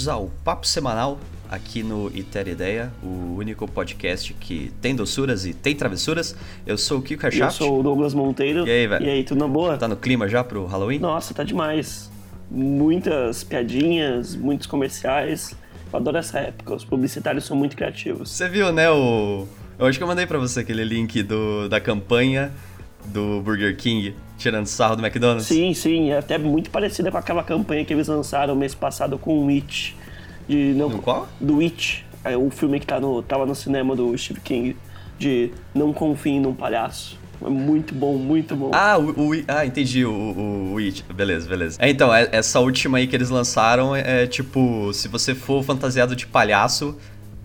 Bem-vindos ao Papo Semanal aqui no Iter Ideia, o único podcast que tem doçuras e tem travessuras. Eu sou o Kiko Cachap. Eu sou o Douglas Monteiro. E aí, velho? E aí, tudo na boa? Tá no clima já pro Halloween? Nossa, tá demais. Muitas piadinhas, muitos comerciais. Eu adoro essa época, os publicitários são muito criativos. Você viu, né, o... Eu acho que eu mandei pra você aquele link do, da campanha do Burger King, tirando sarro do McDonald's. Sim, sim, é até muito parecida com aquela campanha que eles lançaram mês passado com o Witch. De não, do qual? Do Witch, é o filme que tá no, tava no cinema do Steve King, de Não Confie num Palhaço. É muito bom, muito bom. Ah, o, o ah entendi, o, o, o It. Beleza, beleza. É, então, é, essa última aí que eles lançaram é, é, tipo, se você for fantasiado de palhaço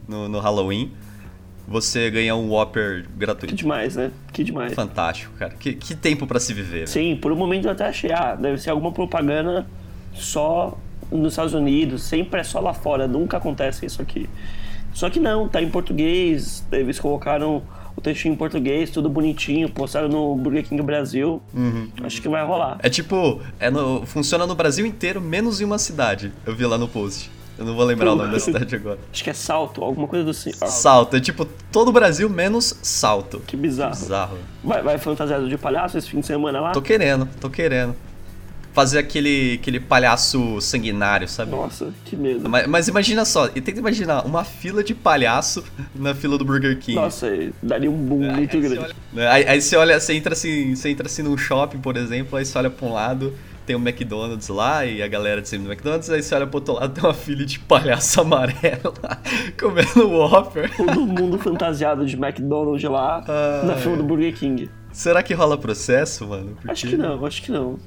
no, no Halloween, você ganha um Whopper gratuito. Que demais, né? Que demais. Fantástico, cara. Que, que tempo para se viver. Sim, por um momento eu até achei, ah, deve ser alguma propaganda só nos Estados Unidos, sempre é só lá fora, nunca acontece isso aqui. Só que não, tá em português, eles colocaram o textinho em português, tudo bonitinho, postaram no Burger King Brasil. Uhum. Acho que vai rolar. É tipo, é no, funciona no Brasil inteiro, menos em uma cidade. Eu vi lá no post. Eu não vou lembrar o nome da cidade agora. Acho que é Salto, alguma coisa do assim. Salto, é tipo todo o Brasil menos Salto. Que bizarro. Que bizarro. Vai, vai fantasiado de palhaço esse fim de semana lá? Tô querendo, tô querendo fazer aquele, aquele palhaço sanguinário, sabe? Nossa, que medo. Mas, mas, imagina só, e tenta imaginar uma fila de palhaço na fila do Burger King. Nossa, daria um boom aí, muito grande. Olha, aí, aí, você olha, você entra assim, você entra assim num shopping, por exemplo, aí você olha pra um lado, tem o um McDonald's lá e a galera de cima do McDonald's, aí você olha pro outro lado, tem uma fila de palhaço amarelo lá, comendo Whopper. Todo mundo fantasiado de McDonald's lá, ah, na fila do Burger King. Será que rola processo, mano? Porque... Acho que não, acho que não.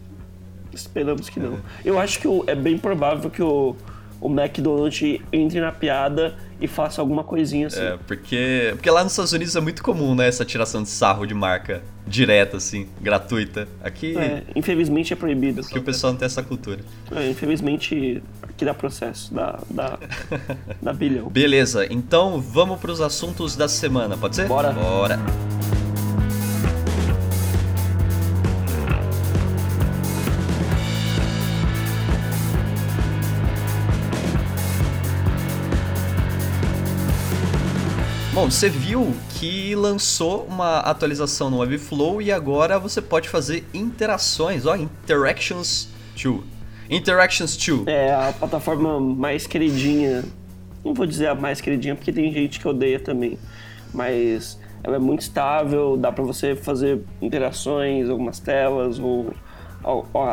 Esperamos que não. É. Eu acho que é bem provável que o, o McDonald's entre na piada e faça alguma coisinha assim. É, porque, porque lá nos Estados Unidos é muito comum, né, essa tiração de sarro de marca direta, assim, gratuita. Aqui. É, infelizmente é proibido. Porque o pessoal não tem essa cultura. É, infelizmente aqui dá processo, dá, dá, dá bilhão. Beleza, então vamos para os assuntos da semana, pode ser? Bora. Bora. Bom, você viu que lançou uma atualização no Webflow e agora você pode fazer interações, ó, Interactions 2. Interactions 2. É a plataforma mais queridinha. Não vou dizer a mais queridinha porque tem gente que odeia também, mas ela é muito estável, dá para você fazer interações, algumas telas ou,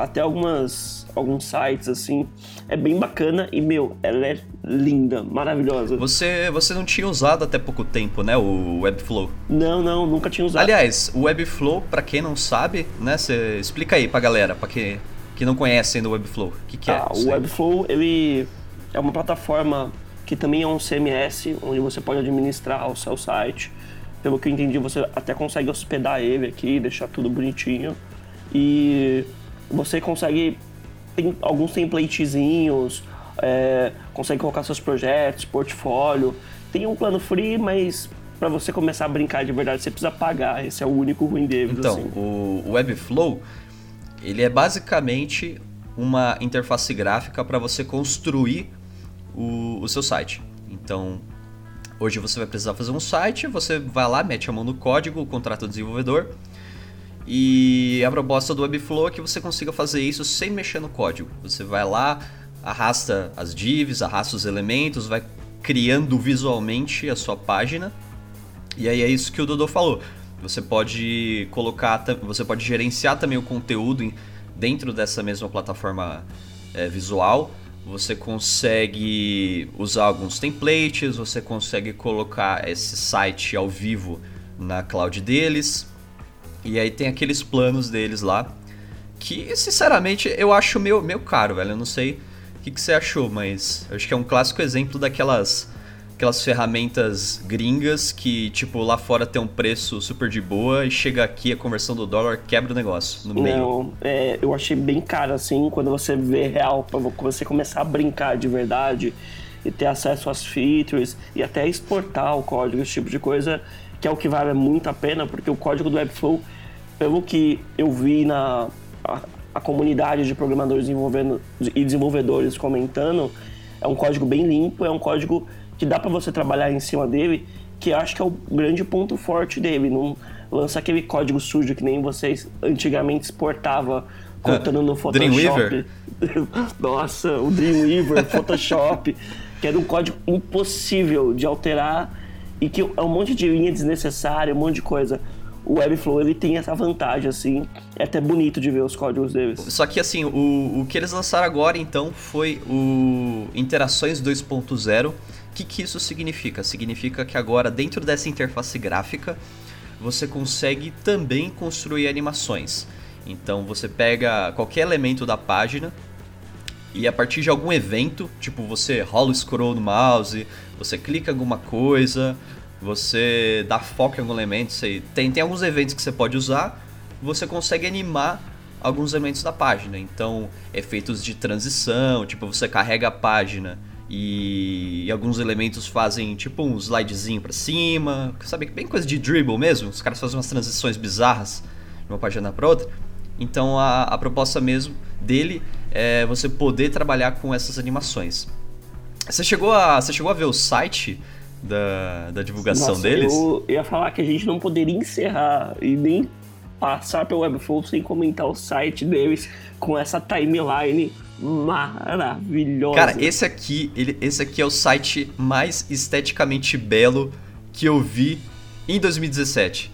até algumas alguns sites assim. É bem bacana e, meu, ela é linda, maravilhosa. Você, você não tinha usado até pouco tempo, né, o Webflow? Não, não, nunca tinha usado. Aliás, o Webflow, para quem não sabe, né, você explica aí pra galera, pra quem que não conhece ainda o Webflow. O que, que ah, é? O Webflow, ele é uma plataforma que também é um CMS, onde você pode administrar o seu site. Pelo que eu entendi, você até consegue hospedar ele aqui, deixar tudo bonitinho. E você consegue tem alguns templatezinhos, é, consegue colocar seus projetos, portfólio. Tem um plano free, mas para você começar a brincar de verdade, você precisa pagar. Esse é o único ruim dele. Então, assim. o Webflow, ele é basicamente uma interface gráfica para você construir o, o seu site. Então, hoje você vai precisar fazer um site, você vai lá, mete a mão no código, contrata o desenvolvedor, e a proposta do Webflow é que você consiga fazer isso sem mexer no código. Você vai lá, arrasta as divs, arrasta os elementos, vai criando visualmente a sua página. E aí é isso que o Dodô falou. Você pode colocar, você pode gerenciar também o conteúdo dentro dessa mesma plataforma é, visual. Você consegue usar alguns templates, você consegue colocar esse site ao vivo na cloud deles. E aí tem aqueles planos deles lá. Que, sinceramente, eu acho meio, meio caro, velho. Eu não sei o que, que você achou, mas eu acho que é um clássico exemplo daquelas aquelas ferramentas gringas que, tipo, lá fora tem um preço super de boa e chega aqui a conversão do dólar quebra o negócio no meio. Não, é, eu achei bem caro, assim, quando você vê real, pra você começar a brincar de verdade e ter acesso às features e até exportar o código, esse tipo de coisa, que é o que vale muito a pena, porque o código do Webflow pelo que eu vi na a, a comunidade de programadores e desenvolvedores comentando, é um código bem limpo, é um código que dá para você trabalhar em cima dele, que acho que é o grande ponto forte dele. Não lança aquele código sujo que nem vocês antigamente exportava contando no Photoshop. Dreamweaver? Nossa, o Dreamweaver, Photoshop, que era um código impossível de alterar e que é um monte de linha desnecessária, um monte de coisa. O Webflow ele tem essa vantagem, assim, é até bonito de ver os códigos deles. Só que assim, o, o que eles lançaram agora então foi o Interações 2.0. O que, que isso significa? Significa que agora, dentro dessa interface gráfica, você consegue também construir animações. Então você pega qualquer elemento da página e a partir de algum evento, tipo você rola o scroll no mouse, você clica alguma coisa, você dá foco em algum elemento, você, tem, tem alguns eventos que você pode usar, você consegue animar alguns elementos da página. Então, efeitos de transição, tipo você carrega a página e, e alguns elementos fazem tipo um slidezinho para cima, sabe, bem coisa de dribble mesmo, os caras fazem umas transições bizarras de uma página para outra. Então, a, a proposta mesmo dele é você poder trabalhar com essas animações. Você chegou a, você chegou a ver o site da, da divulgação Nossa, deles? Eu ia falar que a gente não poderia encerrar e nem passar pelo Webflow sem comentar o site deles com essa timeline maravilhosa. Cara, esse aqui, ele, esse aqui é o site mais esteticamente belo que eu vi em 2017.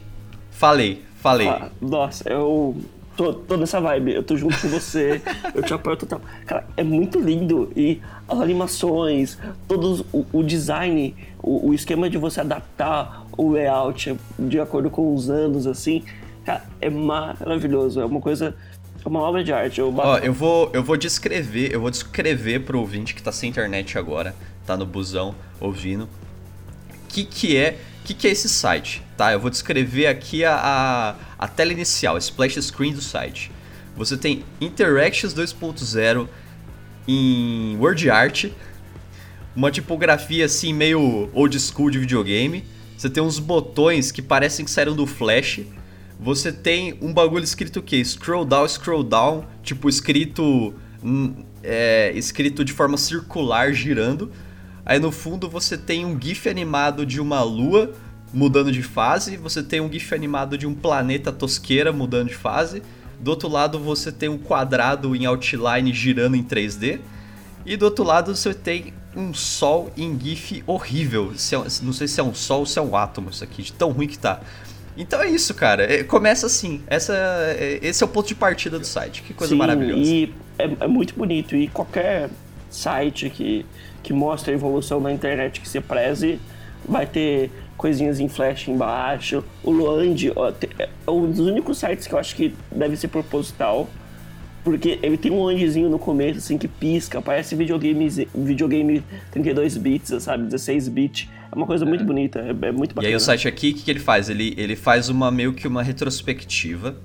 Falei, falei. Ah, nossa, eu tô, tô nessa vibe, eu tô junto com você, eu te apoio total. Cara, é muito lindo e as animações, todo o, o design, o, o, esquema de você adaptar o layout de acordo com os anos, assim, cara, é maravilhoso, é uma coisa. É uma obra de arte. Eu, Ó, eu vou, eu vou descrever, eu vou descrever pro ouvinte que tá sem internet agora, tá no busão ouvindo, o que que é que, que é esse site? Tá, eu vou descrever aqui a, a, a tela inicial, a splash screen do site. Você tem Interactions 2.0 em Word Art, uma tipografia assim meio old school de videogame. Você tem uns botões que parecem que saíram do Flash. Você tem um bagulho escrito o quê? Scroll down, scroll down, tipo escrito hum, é, escrito de forma circular girando. Aí no fundo você tem um GIF animado de uma lua mudando de fase, você tem um GIF animado de um planeta tosqueira mudando de fase. Do outro lado você tem um quadrado em outline girando em 3D. E do outro lado você tem um sol em GIF horrível. É não sei se é um sol ou se é um átomo isso aqui, de tão ruim que tá. Então é isso, cara. É, começa assim. Essa, é, esse é o ponto de partida do site. Que coisa Sim, maravilhosa. E é, é muito bonito. E qualquer site que que mostra a evolução da internet que se preze, vai ter coisinhas em flash embaixo. O Luand é um dos únicos sites que eu acho que deve ser proposital, porque ele tem um andezinho no começo, assim, que pisca, parece videogame, videogame 32 bits, sabe, 16 bits. É uma coisa muito bonita, é, é muito bacana. E aí o site aqui, o que, que ele faz? Ele, ele faz uma meio que uma retrospectiva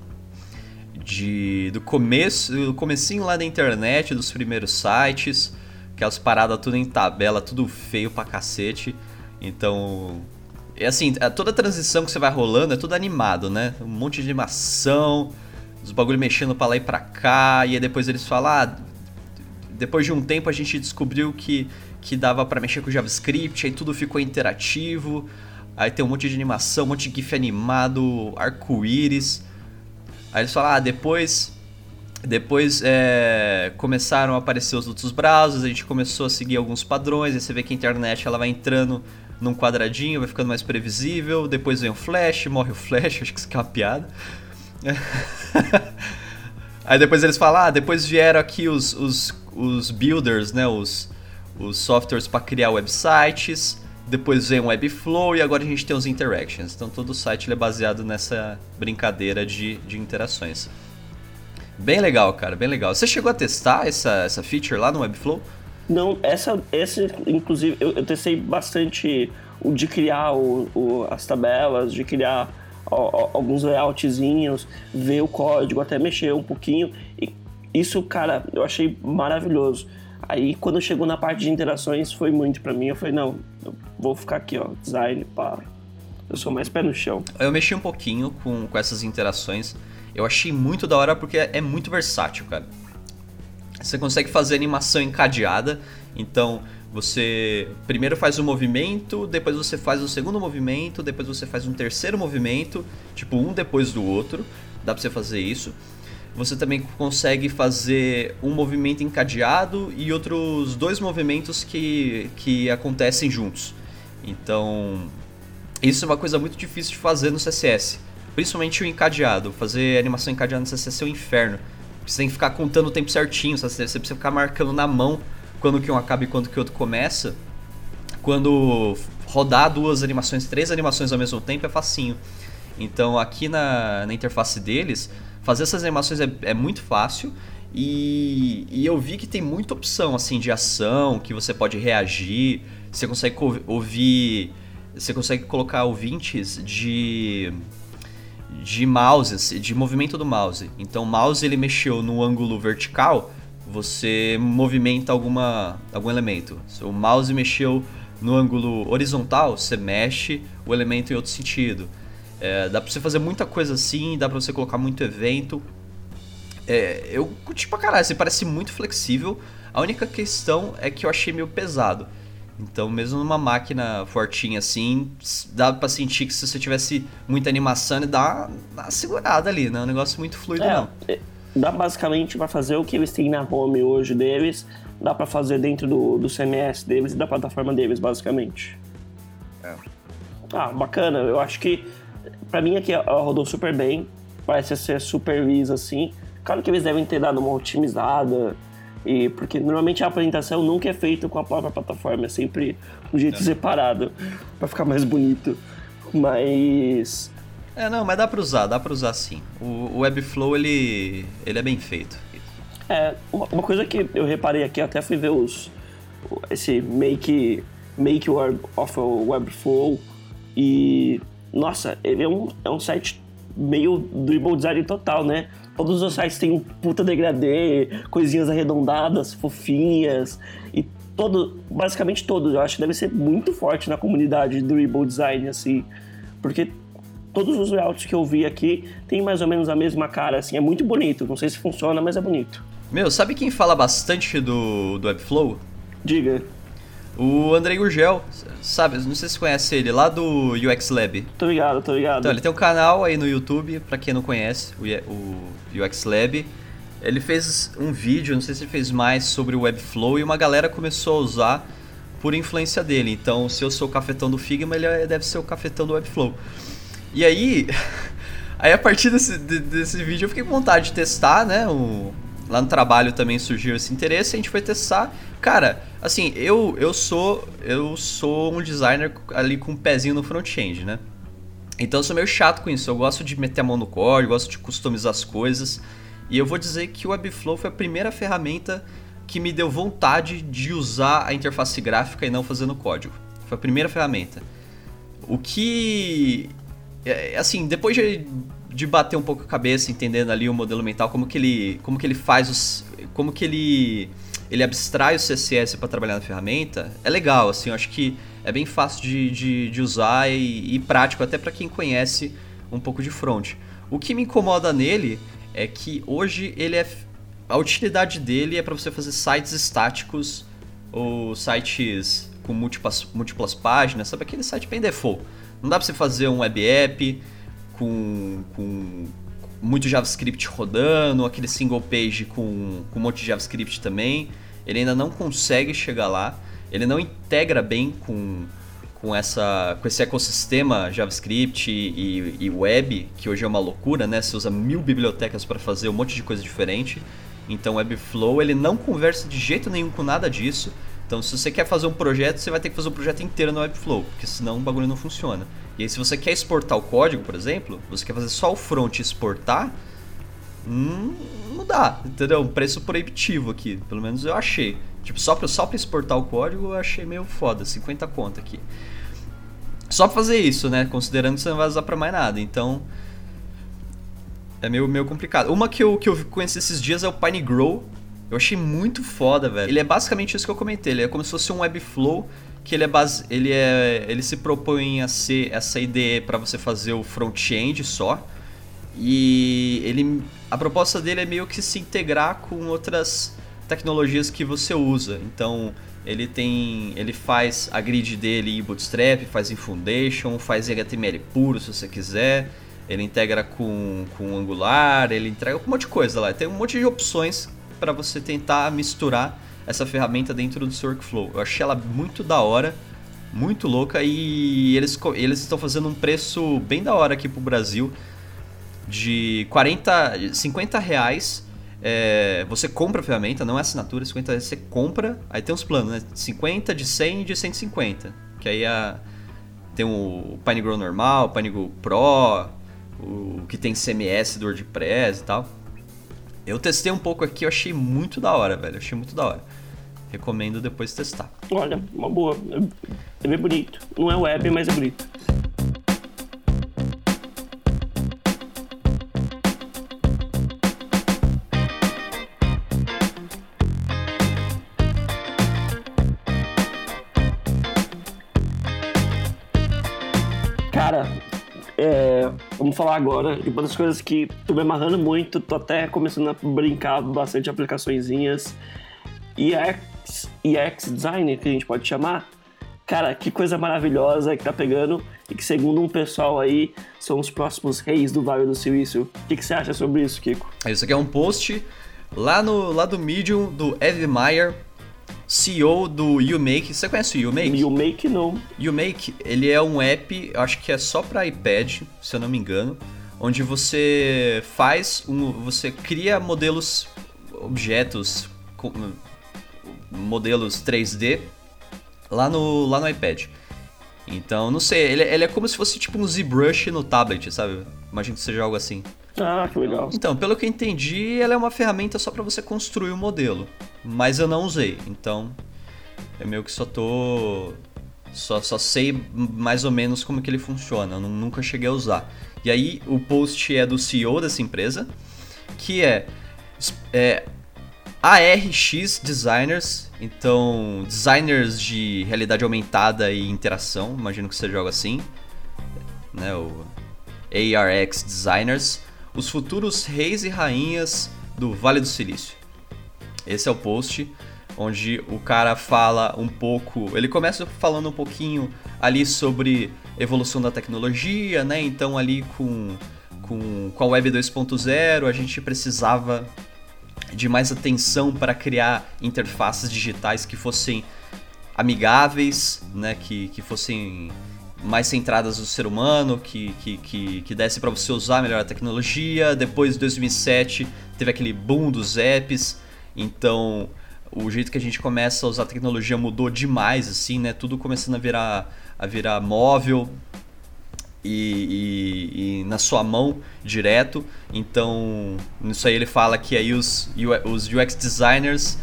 de, do começo, do comecinho lá da internet, dos primeiros sites, Aquelas paradas tudo em tabela, tudo feio pra cacete. Então. É assim, é toda transição que você vai rolando é tudo animado, né? Um monte de animação, os bagulho mexendo pra lá e pra cá, e aí depois eles falam, ah, depois de um tempo a gente descobriu que, que dava para mexer com JavaScript, aí tudo ficou interativo, aí tem um monte de animação, um monte de GIF animado, arco-íris. Aí eles falam, ah, depois depois é, começaram a aparecer os outros browsers, a gente começou a seguir alguns padrões, aí você vê que a internet ela vai entrando num quadradinho, vai ficando mais previsível, depois vem o flash, morre o flash, acho que isso aqui é uma piada. aí depois eles falam, ah, depois vieram aqui os, os, os builders, né, os, os softwares para criar websites, depois vem o Webflow e agora a gente tem os interactions. Então todo o site é baseado nessa brincadeira de, de interações. Bem legal, cara, bem legal. Você chegou a testar essa, essa feature lá no Webflow? Não, essa, essa inclusive, eu, eu testei bastante o de criar o, o, as tabelas, de criar alguns layoutzinhos, ver o código, até mexer um pouquinho. E isso, cara, eu achei maravilhoso. Aí, quando chegou na parte de interações, foi muito para mim. Eu falei, não, eu vou ficar aqui, ó, design, pá. Eu sou mais pé no chão. Eu mexi um pouquinho com, com essas interações. Eu achei muito da hora porque é muito versátil, cara. Você consegue fazer animação encadeada, Então, você primeiro faz um movimento, depois você faz o segundo movimento, depois você faz um terceiro movimento, tipo um depois do outro. Dá pra você fazer isso. Você também consegue fazer um movimento encadeado e outros dois movimentos que, que acontecem juntos. Então, isso é uma coisa muito difícil de fazer no CSS. Principalmente o encadeado. Fazer animação encadeada no CSS é um inferno. Você tem que ficar contando o tempo certinho, você precisa ficar marcando na mão quando que um acaba e quando que o outro começa. Quando rodar duas animações, três animações ao mesmo tempo é facinho. Então aqui na, na interface deles, fazer essas animações é, é muito fácil. E, e, eu vi que tem muita opção assim de ação, que você pode reagir, você consegue ouvir, você consegue colocar ouvintes de de mouse, de movimento do mouse. Então o mouse ele mexeu no ângulo vertical, você movimenta alguma, algum elemento. Se o mouse mexeu no ângulo horizontal, você mexe o elemento em outro sentido. É, dá pra você fazer muita coisa assim, dá pra você colocar muito evento. É, eu curti pra caralho, você parece muito flexível. A única questão é que eu achei meio pesado. Então, mesmo numa máquina fortinha assim, dá pra sentir que se você tivesse muita animação, ele dá uma segurada ali, não é um negócio muito fluido, é, não. É, dá basicamente para fazer o que eles têm na home hoje deles, dá para fazer dentro do, do CMS deles e da plataforma deles, basicamente. É. Ah, bacana. Eu acho que para mim aqui ela rodou super bem, parece ser super lisa assim. Claro que eles devem ter dado uma otimizada, e porque normalmente a apresentação nunca é feita com a própria plataforma, é sempre um jeito é. separado para ficar mais bonito. Mas é, não, mas dá pra usar, dá pra usar sim. O, o Webflow, ele, ele é bem feito. É, uma, uma, coisa que eu reparei aqui, até fui ver os, esse Make, make of Webflow e, nossa, ele é um, é um site meio dribble design total, né? Todos os sites têm um puta degradê, coisinhas arredondadas, fofinhas e todo, basicamente todos. Eu acho que deve ser muito forte na comunidade do dribble design, assim, porque todos os layouts que eu vi aqui tem mais ou menos a mesma cara, assim, é muito bonito. Não sei se funciona, mas é bonito. Meu, sabe quem fala bastante do, do Webflow? Diga. O Andrei Gurgel, sabe? Não sei se você conhece ele, lá do UX Lab. Tô ligado, tô ligado. Então, ele tem um canal aí no YouTube, pra quem não conhece, o UX Lab. Ele fez um vídeo, não sei se ele fez mais, sobre o Webflow e uma galera começou a usar por influência dele. Então, se eu sou o cafetão do Figma, ele é, deve ser o cafetão do Webflow. E aí, aí a partir desse, desse vídeo eu fiquei com vontade de testar, né? O, lá no trabalho também surgiu esse interesse, a gente foi testar. Cara, assim, eu, eu sou eu sou um designer ali com um pezinho no front-end, né? Então eu sou meio chato com isso. Eu gosto de meter a mão no código, gosto de customizar as coisas. E eu vou dizer que o Webflow foi a primeira ferramenta que me deu vontade de usar a interface gráfica e não fazer no código. Foi a primeira ferramenta. O que é, é, assim, depois de, de bater um pouco a cabeça, entendendo ali o modelo mental, como que ele, como que ele faz os, como que ele ele abstrai o CSS para trabalhar na ferramenta, é legal, assim, eu acho que é bem fácil de, de, de usar e, e prático até para quem conhece um pouco de front. O que me incomoda nele é que hoje ele é a utilidade dele é para você fazer sites estáticos ou sites com múltiplas, múltiplas páginas, sabe aquele site bem default. Não dá para você fazer um web app com, com muito JavaScript rodando, aquele single page com, com um monte de JavaScript também. Ele ainda não consegue chegar lá. Ele não integra bem com, com, essa, com esse ecossistema JavaScript e, e web, que hoje é uma loucura, né? Você usa mil bibliotecas para fazer um monte de coisa diferente. Então Webflow ele não conversa de jeito nenhum com nada disso. Então, se você quer fazer um projeto, você vai ter que fazer o projeto inteiro no Webflow, porque senão o bagulho não funciona. E aí, se você quer exportar o código, por exemplo, você quer fazer só o front exportar, hum, não dá, entendeu? Um preço proibitivo aqui, pelo menos eu achei. Tipo, só pra, só pra exportar o código eu achei meio foda, 50 conta aqui. Só pra fazer isso, né? Considerando que você não vai usar pra mais nada, então... É meio, meio complicado. Uma que eu, que eu conheci esses dias é o PineGrow, eu achei muito foda, velho. Ele é basicamente isso que eu comentei. Ele é como se fosse um Webflow que ele é base, ele é, ele se propõe a ser essa ideia para você fazer o front-end só. E ele a proposta dele é meio que se integrar com outras tecnologias que você usa. Então, Ele tem, ele faz a grid dele em Bootstrap, faz em Foundation, faz em HTML puro se você quiser. Ele integra com, com Angular, ele entrega um monte de coisa lá. Tem um monte de opções para você tentar misturar essa ferramenta dentro do seu workflow. Eu achei ela muito da hora, muito louca e eles, eles estão fazendo um preço bem da hora aqui pro Brasil de 40, 50 reais. É, você compra a ferramenta, não é assinatura, 50 reais você compra, aí tem os planos, né? 50, de 100 e de 150. Que aí a, tem o PineGrow normal, o PineGrow Pro, o que tem CMS do WordPress e tal. Eu testei um pouco aqui, eu achei muito da hora, velho. Achei muito da hora. Recomendo depois testar. Olha, uma boa. É bem bonito. Não é web, mas é bonito. Cara, é, vamos falar agora de uma das coisas que tô me amarrando muito, tô até começando a brincar bastante aplicaçõezinhas. EX, EX Designer, que a gente pode chamar. Cara, que coisa maravilhosa que tá pegando e que, segundo um pessoal aí, são os próximos reis do Vale do Silício. O que, que você acha sobre isso, Kiko? Isso aqui é um post lá, no, lá do Medium do Ed Meyer, CEO do YouMake. Você conhece o YouMake? YouMake não. YouMake, ele é um app, acho que é só para iPad, se eu não me engano, onde você faz um, você cria modelos, objetos, modelos 3D lá no, lá no iPad. Então, não sei, ele, ele é como se fosse tipo um ZBrush no tablet, sabe? Imagina que seja algo assim. Ah, que legal. Então, pelo que eu entendi, ela é uma ferramenta só para você construir o um modelo. Mas eu não usei, então eu meio que só tô. Só, só sei mais ou menos como que ele funciona, eu nunca cheguei a usar. E aí, o post é do CEO dessa empresa, que é, é ARX Designers, então designers de realidade aumentada e interação, imagino que seja algo assim, né, o ARX Designers, os futuros reis e rainhas do Vale do Silício. Esse é o post onde o cara fala um pouco, ele começa falando um pouquinho ali sobre evolução da tecnologia, né? Então ali com com, com a Web 2.0 a gente precisava de mais atenção para criar interfaces digitais que fossem amigáveis, né, que, que fossem mais centradas no ser humano, que, que, que, que desse para você usar melhor a tecnologia. Depois de 2007 teve aquele boom dos apps, então o jeito que a gente começa a usar a tecnologia mudou demais, assim, né? Tudo começando a virar, a virar móvel, e, e, e, na sua mão direto. Então, nisso aí ele fala que aí os, os UX designers,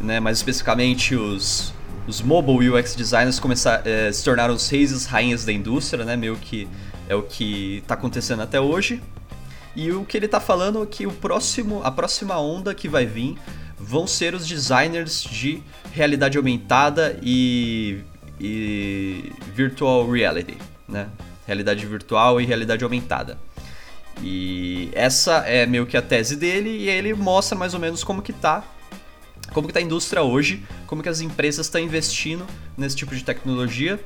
né, mais especificamente os, os mobile UX designers começar, é, se tornaram os reis e as rainhas da indústria, né, meio que é o que está acontecendo até hoje. E o que ele está falando é que o próximo, a próxima onda que vai vir vão ser os designers de realidade aumentada e, e virtual reality, né? Realidade virtual e realidade aumentada. E essa é meio que a tese dele e ele mostra mais ou menos como que tá como que tá a indústria hoje, como que as empresas estão investindo nesse tipo de tecnologia.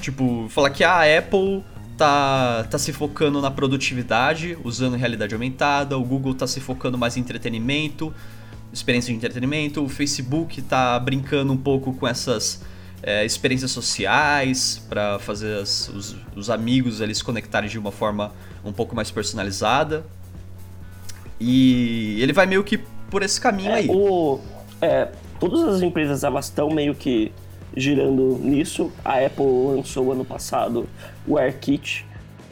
Tipo, falar que a Apple tá, tá se focando na produtividade, usando realidade aumentada, o Google tá se focando mais em entretenimento, experiência de entretenimento, o Facebook tá brincando um pouco com essas é, experiências sociais para fazer as, os, os, amigos eles se conectarem de uma forma um pouco mais personalizada. E ele vai meio que por esse caminho é, aí. O, é, todas as empresas elas estão meio que girando nisso. A Apple lançou ano passado o AirKit.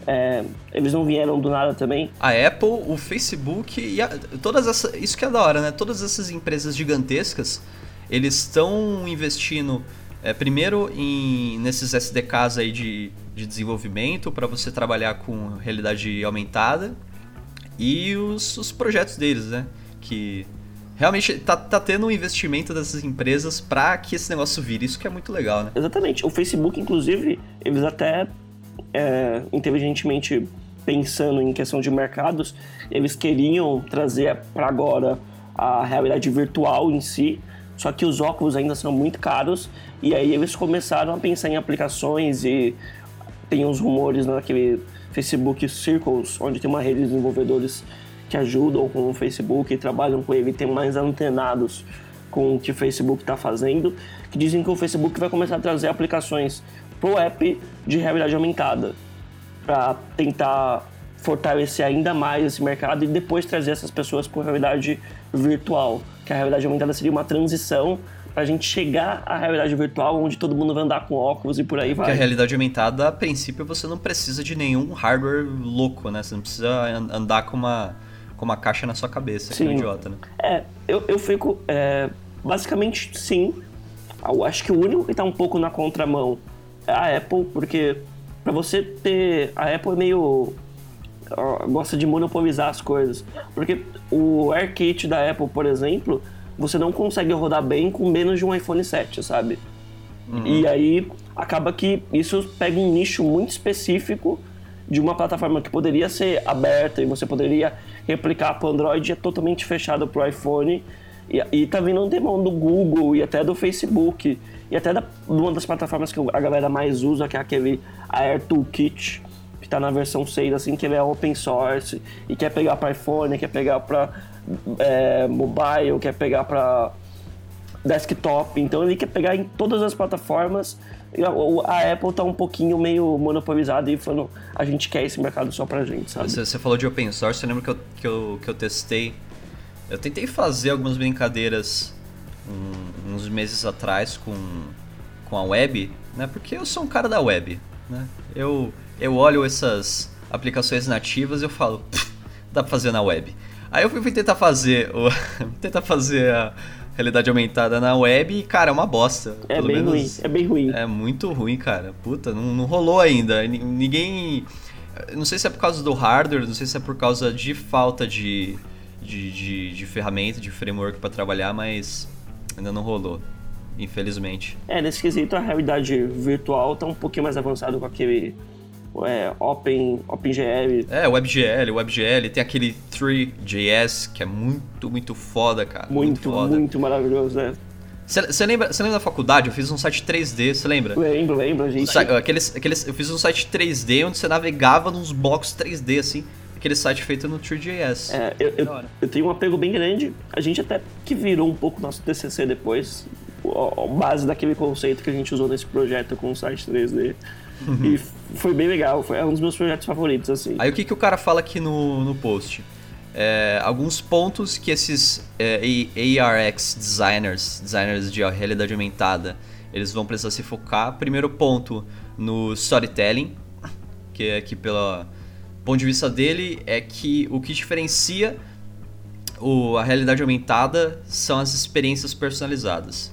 É, eles não vieram do nada também. A Apple, o Facebook e a, todas essa, isso que é da hora, né? Todas essas empresas gigantescas, eles estão investindo é, primeiro em, nesses SDKs aí de, de desenvolvimento para você trabalhar com realidade aumentada e os, os projetos deles, né? Que realmente tá, tá tendo um investimento dessas empresas para que esse negócio vire. Isso que é muito legal, né? Exatamente. O Facebook, inclusive, eles até é, inteligentemente pensando em questão de mercados, eles queriam trazer para agora a realidade virtual em si Só que os óculos ainda são muito caros e aí eles começaram a pensar em aplicações e tem uns rumores naquele Facebook Circles, onde tem uma rede de desenvolvedores que ajudam com o Facebook e trabalham com ele, tem mais antenados com o que o Facebook está fazendo, que dizem que o Facebook vai começar a trazer aplicações pro app de realidade aumentada para tentar fortalecer ainda mais esse mercado e depois trazer essas pessoas para realidade virtual, que a realidade aumentada seria uma transição para a gente chegar à realidade virtual, onde todo mundo vai andar com óculos e por aí vai. Porque a realidade aumentada, a princípio, você não precisa de nenhum hardware louco, né? Você não precisa andar com uma, com uma caixa na sua cabeça, sim. que é um idiota, né? É, eu, eu fico... É, basicamente, sim. Eu acho que o único que está um pouco na contramão é a Apple, porque para você ter... A Apple é meio... gosta de monopolizar as coisas. Porque o AirKit da Apple, por exemplo você não consegue rodar bem com menos de um iPhone 7, sabe? Uhum. E aí acaba que isso pega um nicho muito específico de uma plataforma que poderia ser aberta e você poderia replicar para o Android é totalmente fechada para o iPhone e, e tá vindo um demão do Google e até do Facebook e até da, uma das plataformas que a galera mais usa que é aquele Air Está na versão 6 assim que ele é open source e quer pegar para iPhone quer pegar para é, mobile, quer pegar para desktop, então ele quer pegar em todas as plataformas. A Apple tá um pouquinho meio monopolizada e falando, a gente quer esse mercado só pra gente, sabe? Você, você falou de open source, você lembra que eu, que eu, que eu testei? Eu tentei fazer algumas brincadeiras um, uns meses atrás com, com a web, né? Porque eu sou um cara da web, né? Eu, eu olho essas aplicações nativas e eu falo, dá pra fazer na web. Aí eu fui tentar fazer o, tentar fazer a realidade aumentada na web e, cara, é uma bosta. É Pelo bem menos, ruim, é bem ruim. É muito ruim, cara. Puta, não, não rolou ainda. Ninguém. Não sei se é por causa do hardware, não sei se é por causa de falta de, de, de, de ferramenta, de framework para trabalhar, mas ainda não rolou. Infelizmente. É, nesse quesito a realidade virtual tá um pouquinho mais avançado com aquele é, Open, OpenGL. É, WebGL, WebGL, tem aquele 3JS que é muito, muito foda, cara. Muito, muito, muito maravilhoso, né? Você lembra, lembra da faculdade? Eu fiz um site 3D, você lembra? Lembro, lembro, gente. Aqueles, aqueles, eu fiz um site 3D onde você navegava nos blocos 3D, assim. Aquele site feito no 3JS. É, eu, eu, eu, tenho um apego bem grande. A gente até que virou um pouco nosso TCC depois. A base daquele conceito que a gente usou nesse projeto com o site 3D. e foi bem legal, foi um dos meus projetos favoritos, assim. Aí o que, que o cara fala aqui no, no post? É, alguns pontos que esses é, ARX designers, designers de realidade aumentada, eles vão precisar se focar. Primeiro ponto no storytelling, que é que pelo ponto de vista dele é que o que diferencia o, a realidade aumentada são as experiências personalizadas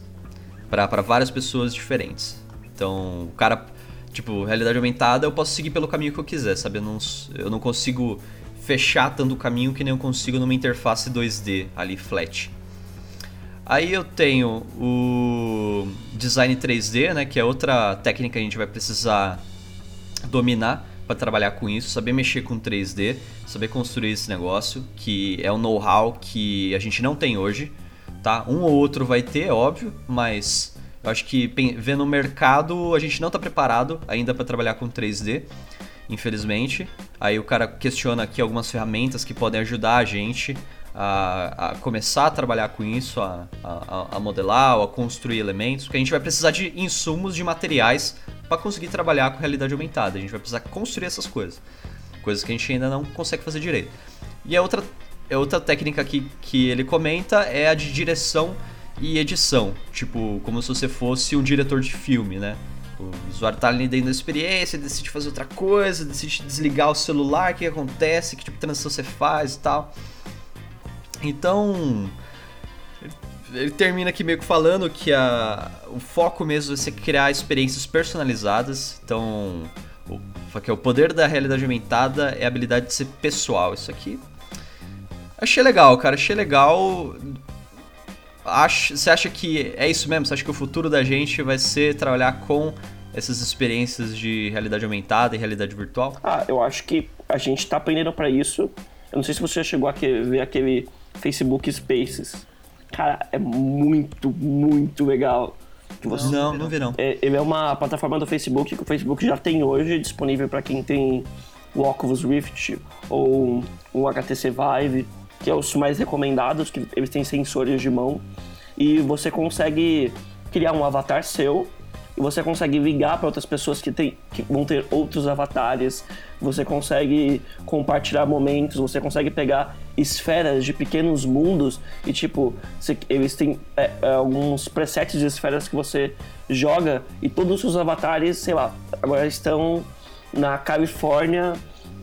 para várias pessoas diferentes. Então, o cara Tipo, realidade aumentada eu posso seguir pelo caminho que eu quiser, sabe? Eu não, eu não consigo fechar tanto o caminho que nem eu consigo numa interface 2D ali, flat. Aí eu tenho o design 3D, né, que é outra técnica que a gente vai precisar dominar para trabalhar com isso, saber mexer com 3D, saber construir esse negócio, que é um know-how que a gente não tem hoje, tá? Um ou outro vai ter, óbvio, mas eu acho que vendo o mercado, a gente não está preparado ainda para trabalhar com 3D, infelizmente. Aí o cara questiona aqui algumas ferramentas que podem ajudar a gente a, a começar a trabalhar com isso, a, a, a modelar ou a construir elementos, porque a gente vai precisar de insumos, de materiais para conseguir trabalhar com realidade aumentada. A gente vai precisar construir essas coisas, coisas que a gente ainda não consegue fazer direito. E a outra, a outra técnica aqui que ele comenta é a de direção e edição. Tipo, como se você fosse um diretor de filme, né? O usuário tá ali dentro da experiência, decide fazer outra coisa, decide desligar o celular, o que acontece, que tipo de transição você faz e tal. Então, ele termina aqui meio que falando que a, o foco mesmo é você criar experiências personalizadas. Então, o, que é o poder da realidade aumentada é a habilidade de ser pessoal. Isso aqui achei legal, cara. Achei legal acha, você acha que é isso mesmo? Você acha que o futuro da gente vai ser trabalhar com essas experiências de realidade aumentada e realidade virtual? Ah, eu acho que a gente está aprendendo para isso. Eu não sei se você já chegou a ver aquele Facebook Spaces, Cara, é muito, muito legal. Você... Não, não vi não. É, ele é uma plataforma do Facebook que o Facebook já tem hoje disponível para quem tem o Oculus Rift ou o HTC Vive, que é os mais recomendados, que eles têm sensores de mão. E você consegue criar um avatar seu e você consegue ligar para outras pessoas que, tem, que vão ter outros avatares, você consegue compartilhar momentos, você consegue pegar esferas de pequenos mundos e tipo, eles têm é, é, alguns presets de esferas que você joga e todos os seus avatares, sei lá, agora estão na Califórnia,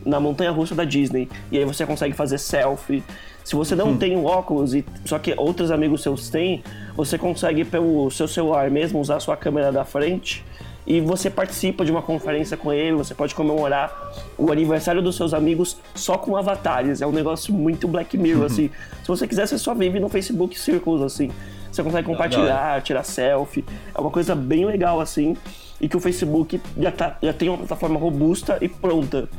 na montanha russa da Disney. E aí você consegue fazer selfie. Se você não hum. tem o óculos, e, só que outros amigos seus têm, você consegue pelo seu celular mesmo usar a sua câmera da frente e você participa de uma conferência com ele, você pode comemorar o aniversário dos seus amigos só com avatares. É um negócio muito Black Mirror, uhum. assim. Se você quiser, você só vive no Facebook Circles, assim. Você consegue compartilhar, tirar selfie. É uma coisa bem legal, assim. E que o Facebook já, tá, já tem uma plataforma robusta e pronta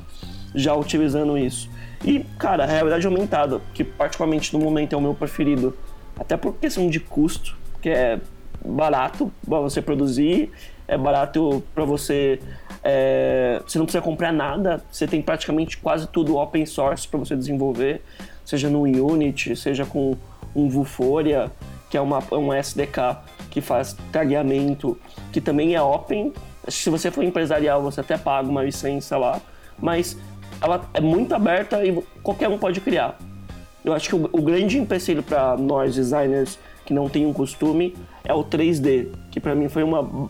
já utilizando isso. E, cara, a realidade aumentada, que particularmente no momento é o meu preferido, até por questão de custo, que é barato para você produzir, é barato para você. É, você não precisa comprar nada, você tem praticamente quase tudo open source para você desenvolver, seja no Unity, seja com um Vuforia, que é uma, um SDK que faz tagueamento, que também é open. Se você for empresarial, você até paga uma licença lá, mas ela é muito aberta e qualquer um pode criar. Eu acho que o, o grande empecilho para nós designers que não tem um costume é o 3D, que para mim foi uma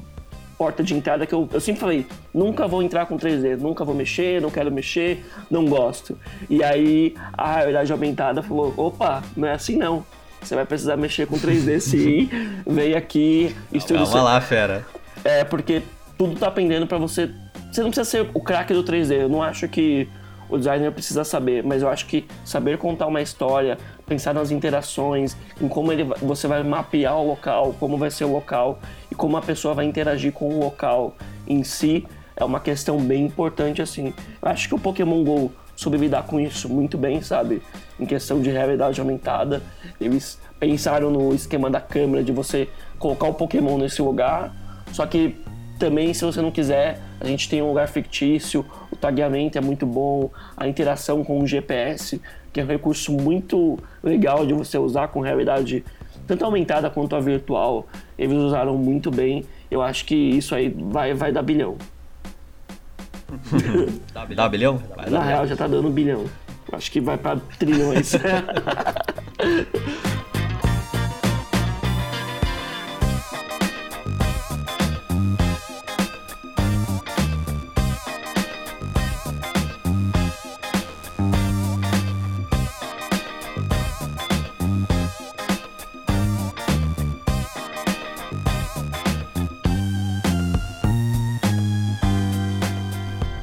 porta de entrada que eu, eu sempre falei, nunca vou entrar com 3D, nunca vou mexer, não quero mexer, não gosto. E aí a realidade aumentada falou, opa, não é assim não. Você vai precisar mexer com 3D sim, vem aqui, estuda. Calma lá, fera. É, porque tudo tá aprendendo para você. Você não precisa ser o craque do 3D. Eu não acho que o designer precisa saber, mas eu acho que saber contar uma história, pensar nas interações, em como ele, você vai mapear o local, como vai ser o local e como a pessoa vai interagir com o local em si, é uma questão bem importante assim. Eu acho que o Pokémon Go soube lidar com isso muito bem, sabe? Em questão de realidade aumentada, eles pensaram no esquema da câmera de você colocar o Pokémon nesse lugar, só que também se você não quiser, a gente tem um lugar fictício tagueamento é muito bom, a interação com o GPS, que é um recurso muito legal de você usar com realidade tanto aumentada quanto a virtual. Eles usaram muito bem. Eu acho que isso aí vai, vai dar bilhão. Dá bilhão? Vai Na real, já tá dando bilhão. Acho que vai para trilhões.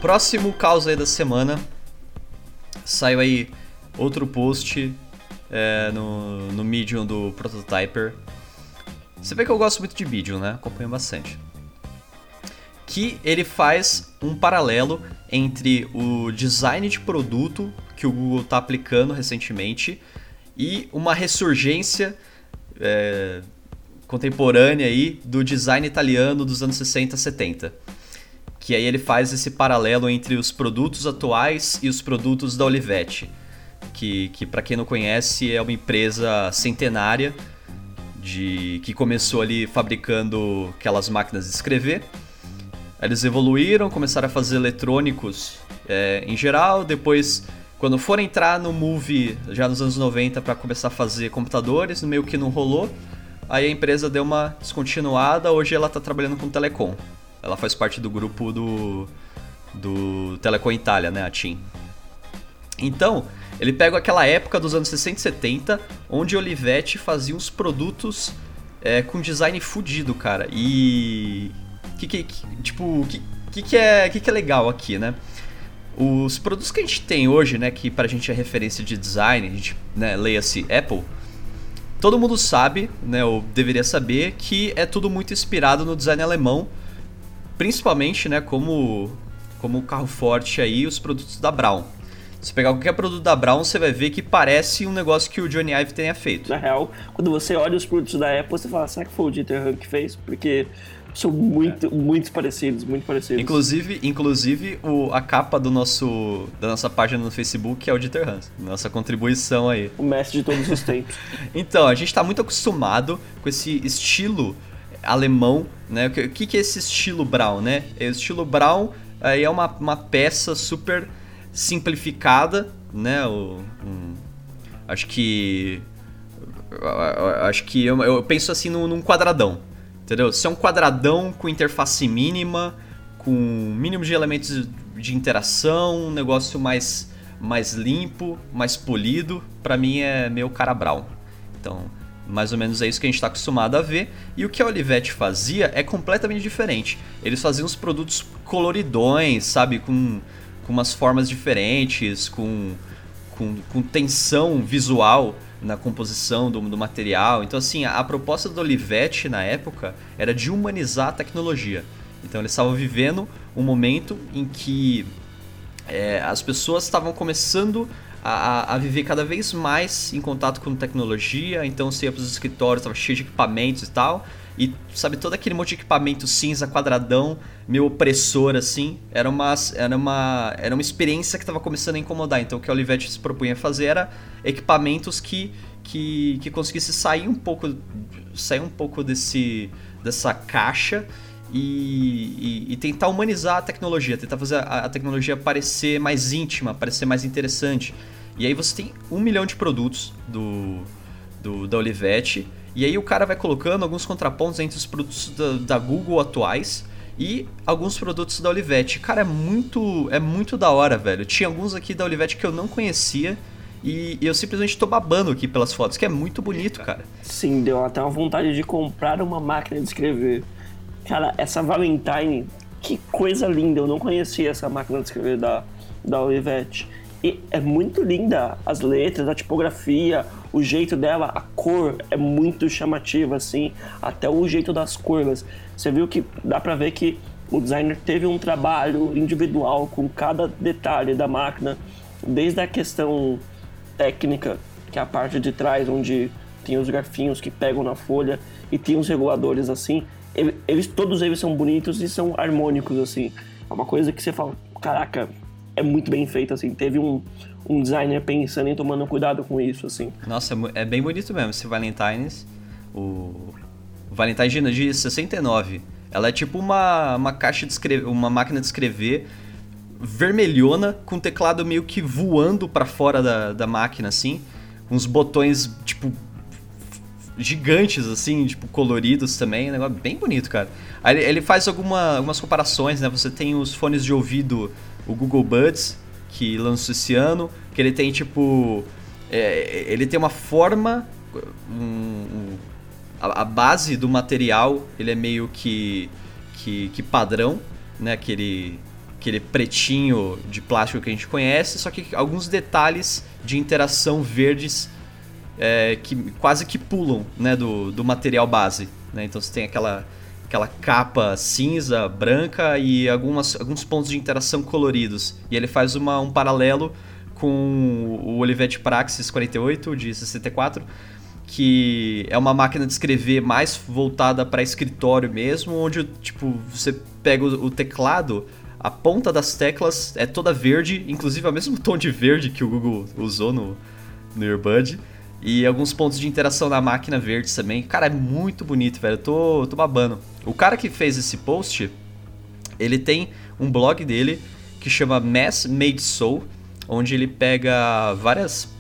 próximo caos aí da semana, saiu aí outro post é, no, no Medium do Prototyper. Você vê que eu gosto muito de Medium, né? Acompanho bastante. Que ele faz um paralelo entre o design de produto que o Google está aplicando recentemente e uma ressurgência é, contemporânea aí do design italiano dos anos 60 70 que aí ele faz esse paralelo entre os produtos atuais e os produtos da Olivetti, que, que para quem não conhece é uma empresa centenária de que começou ali fabricando aquelas máquinas de escrever. Eles evoluíram, começaram a fazer eletrônicos é, em geral, depois quando foram entrar no Move já nos anos 90 para começar a fazer computadores, meio que não rolou. Aí a empresa deu uma descontinuada, hoje ela está trabalhando com telecom. Ela faz parte do grupo do, do Telecom Itália, né, a TIM. Então, ele pega aquela época dos anos 60 e 70, onde Olivetti fazia uns produtos é, com design fudido, cara. E. Que, que, que, tipo, que, que, que, é, que, que é legal aqui, né? Os produtos que a gente tem hoje, né, que pra gente é referência de design, a gente, né, leia-se Apple, todo mundo sabe, né, ou deveria saber, que é tudo muito inspirado no design alemão, principalmente, né, como como carro forte aí os produtos da Brown. Você pegar qualquer produto da Brown, você vai ver que parece um negócio que o Johnny Ive tenha feito. Na real, quando você olha os produtos da Apple, você fala, será que foi o Dieter Hahn que fez? Porque são muito, é. muito parecidos, muito parecidos. Inclusive, inclusive o, a capa do nosso, da nossa página no Facebook é o Dieter Hans, nossa contribuição aí. O mestre de todos os tempos. então, a gente está muito acostumado com esse estilo alemão, né? O que, que é esse estilo Brown, né? O estilo Brown aí é uma, uma peça super simplificada, né? O, um, acho que acho que eu, eu penso assim num, num quadradão, Entendeu? Se é um quadradão com interface mínima, com mínimo de elementos de interação, um negócio mais, mais limpo, mais polido, para mim é meu cara Brown. Então, mais ou menos é isso que a gente está acostumado a ver. E o que a Olivetti fazia é completamente diferente. Eles faziam os produtos coloridões, sabe? Com, com umas formas diferentes, com, com, com tensão visual na composição do, do material. Então, assim, a, a, proposta do Olivetti na época era de humanizar a tecnologia. Então, eles estavam vivendo um momento em que é, as pessoas estavam começando a, a, viver cada vez mais em contato com tecnologia. Então, você ia para os escritórios, estava cheio de equipamentos e tal. E, sabe, todo aquele monte de equipamento cinza, quadradão, meio opressor, assim, era uma, era uma, era uma experiência que estava começando a incomodar. Então, o que a Olivetti se propunha fazer era equipamentos que, que, que conseguisse sair um pouco, sair um pouco desse, dessa caixa e, e, e, tentar humanizar a tecnologia, tentar fazer a, a, tecnologia parecer mais íntima, parecer mais interessante. E aí você tem um milhão de produtos do, do da Olivetti e aí o cara vai colocando alguns contrapontos entre os produtos da, da Google atuais e alguns produtos da Olivetti. Cara, é muito, é muito da hora, velho. Tinha alguns aqui da Olivetti que eu não conhecia e eu simplesmente tô babando aqui pelas fotos, que é muito bonito, cara. Sim, deu até uma vontade de comprar uma máquina de escrever. Cara, essa Valentine, que coisa linda. Eu não conhecia essa máquina de escrever da, da Olivetti. E é muito linda as letras, a tipografia, o jeito dela, a cor é muito chamativa, assim, até o jeito das curvas. Você viu que dá pra ver que o designer teve um trabalho individual com cada detalhe da máquina, desde a questão técnica, que é a parte de trás, onde tem os garfinhos que pegam na folha e tem os reguladores assim. Eles, todos eles são bonitos e são harmônicos, assim. É uma coisa que você fala, caraca, é muito bem feito, assim. Teve um, um designer pensando e tomando cuidado com isso, assim. Nossa, é, é bem bonito mesmo esse Valentine's. O Valentine de 69. Ela é tipo uma, uma caixa de escrever, uma máquina de escrever vermelhona com teclado meio que voando para fora da, da máquina, assim. Uns botões, tipo, gigantes, assim, tipo, coloridos também. Um negócio bem bonito, cara. Aí ele faz alguma, algumas comparações, né? Você tem os fones de ouvido o Google Buds, que lançou esse ano, que ele tem tipo. É, ele tem uma forma. Um, um, a, a, base do material ele é meio que, que, que padrão, né? Aquele, aquele pretinho de plástico que a gente conhece, só que alguns detalhes de interação verdes é, que quase que pulam né, do, do material base. Né? Então você tem aquela aquela capa cinza, branca e algumas, alguns pontos de interação coloridos. E ele faz uma, um paralelo com o Olivetti Praxis 48 de 64, que é uma máquina de escrever mais voltada para escritório mesmo, onde tipo você pega o, o teclado, a ponta das teclas é toda verde, inclusive é o mesmo tom de verde que o Google usou no, no Earbud. E alguns pontos de interação na máquina verde também. Cara, é muito bonito, velho. Eu tô, tô babando. O cara que fez esse post, ele tem um blog dele que chama Mass Made Soul, onde ele pega várias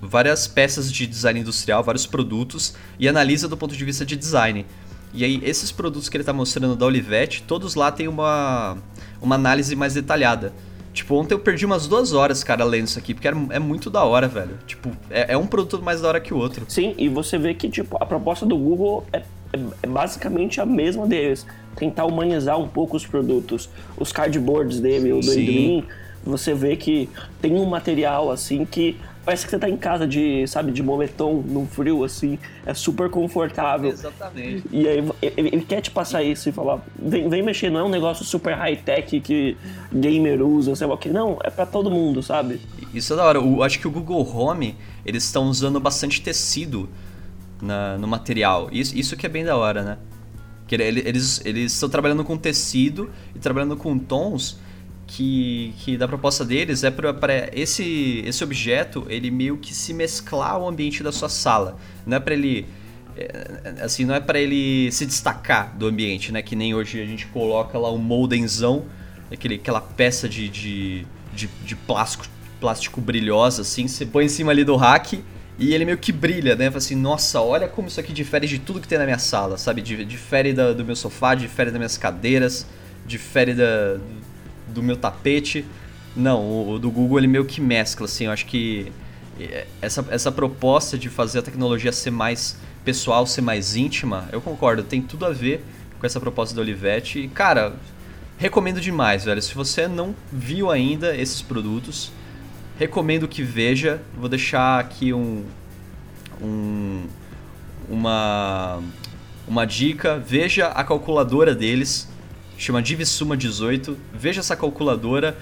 várias peças de design industrial, vários produtos e analisa do ponto de vista de design. E aí esses produtos que ele está mostrando da Olivetti, todos lá têm uma uma análise mais detalhada. Tipo, ontem eu perdi umas duas horas, cara, lendo isso aqui, porque é muito da hora, velho. Tipo, é, é, um produto mais da hora que o outro. Sim, e você vê que, tipo, a proposta do Google é, é, é basicamente a mesma deles. Tentar humanizar um pouco os produtos. Os cardboards dele, o do Edwin, Você vê que tem um material assim que parece que você tá em casa de, sabe, de moletom, no frio, assim. É super confortável. Exatamente. E aí ele, ele quer te passar isso e falar, vem, vem mexer, não é um negócio super high-tech que gamer usa, sei lá o que. Não, é pra todo mundo, sabe? Isso é da hora. Eu acho que o Google Home, eles estão usando bastante tecido na, no material. Isso, isso que é bem da hora, né? Que eles eles estão trabalhando com tecido e trabalhando com tons que, que da proposta deles é para esse, esse objeto ele meio que se mesclar ao ambiente da sua sala. Não é para ele é, assim, não é para ele se destacar do ambiente, né? Que nem hoje a gente coloca lá um moldenzão, aquele, aquela peça de, de, de, de plástico, plástico brilhosa, assim, você põe em cima ali do rack e ele meio que brilha, né? Fala assim, nossa, olha como isso aqui difere de tudo que tem na minha sala, sabe? Difere da, do meu sofá, difere das minhas cadeiras, difere da, do meu tapete. Não, o, do Google ele meio que mescla, assim, eu acho que é, essa, essa proposta de fazer a tecnologia ser mais pessoal, ser mais íntima, eu concordo, tem tudo a ver com essa proposta da Olivetti. E, cara, recomendo demais, velho. Se você não viu ainda esses produtos, recomendo que veja. Vou deixar aqui um, um uma, uma dica. Veja a calculadora deles chama Divisuma 18. Veja essa calculadora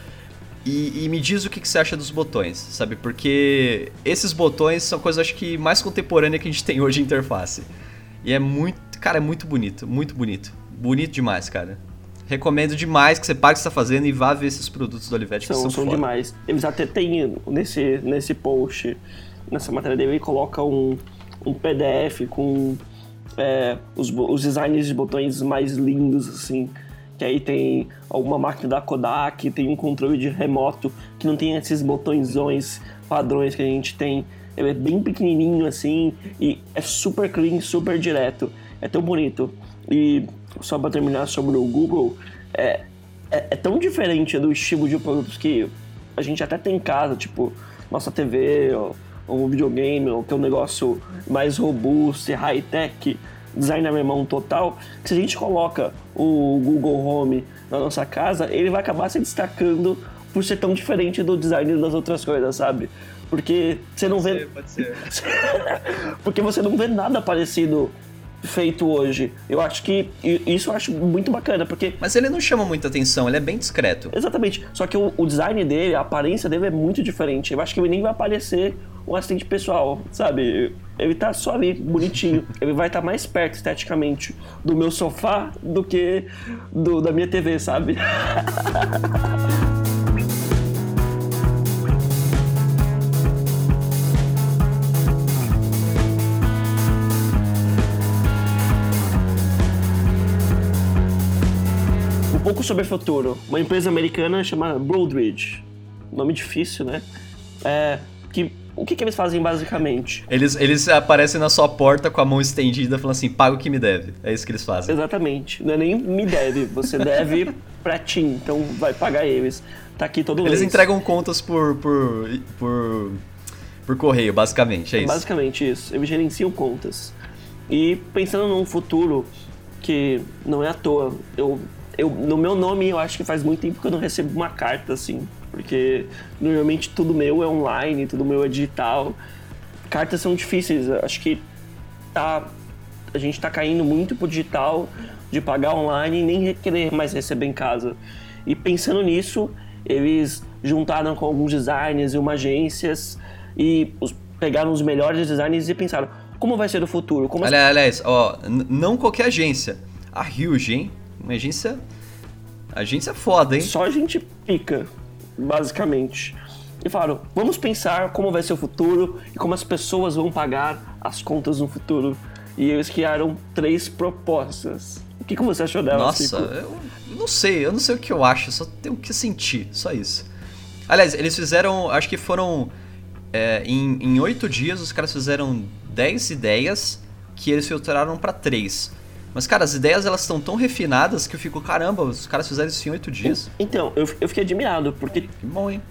e, e me diz o que, que, você acha dos botões, sabe? Porque esses botões são coisas, acho que, mais contemporâneas que a gente tem hoje em interface. E é muito, cara, é muito bonito, muito bonito. Bonito demais, cara. Recomendo demais que você pague o que está fazendo e vá ver esses produtos do Olivetti são, que são, são foda. demais. Eles até têm nesse, nesse post, nessa matéria dele, ele coloca um, um PDF com é, os, os designs de botões mais lindos, assim que aí tem alguma máquina da Kodak, tem um controle de remoto que não tem esses botõezões padrões que a gente tem. Ele é bem pequenininho assim e é super clean, super direto. É tão bonito. E só para terminar sobre o Google, é, é, é, tão diferente do estilo de produtos que a gente até tem em casa, tipo nossa TV, ou, ou um videogame, ou que é um negócio mais robusto e high-tech design alemão total, que se a gente coloca o Google Home na nossa casa, ele vai acabar se destacando por ser tão diferente do design das outras coisas, sabe? Porque você não pode vê. Ser, pode ser. Porque você não vê nada parecido feito hoje. Eu acho que isso eu acho muito bacana, porque. Mas ele não chama muita atenção, ele é bem discreto. Exatamente. Só que o, o design dele, a aparência dele é muito diferente. Eu acho que ele nem vai aparecer um assistente pessoal, sabe? Ele tá só ali, bonitinho. ele vai estar tá mais perto esteticamente do meu sofá do que do, da minha TV, sabe? um pouco sobre o futuro. Uma empresa americana chama Broadridge. Nome difícil, né? É, que o que, que, eles fazem basicamente? Eles, eles aparecem na sua porta com a mão estendida falando assim, paga o que me deve. É isso que eles fazem. Exatamente. Não é nem me deve, você deve pra ti, então vai pagar eles. Tá aqui todo Eles mês. entregam contas por, por, por, por correio, basicamente, é isso. Basicamente isso. Eles gerenciam contas. E pensando num futuro que não é à toa, eu, eu, no meu nome eu acho que faz muito tempo que eu não recebo uma carta assim porque normalmente tudo meu é online, tudo meu é digital. Cartas são difíceis, acho que tá, a gente está caindo muito pro digital, de pagar online e nem querer mais receber em casa. E pensando nisso, eles juntaram com alguns designers e uma agências e os, pegaram os melhores designers e pensaram como vai ser o futuro. Como aliás, aliás ó, não qualquer agência. A Huge, hein? Uma agência. Agência foda, hein? Só a gente pica basicamente. E falaram: vamos pensar como vai ser o futuro e como as pessoas vão pagar as contas no futuro. E eles criaram três propostas. O que, que você achou delas? Nossa, eu não sei, eu não sei o que eu acho, só tenho que sentir, só isso. Aliás, eles fizeram, acho que foram. É, em oito dias, os caras fizeram dez ideias que eles filtraram para três. Mas, cara, as ideias elas estão tão refinadas que eu fico, caramba, os caras fizeram isso em oito dias. Então, eu, eu fiquei admirado, porque. Que bom, hein?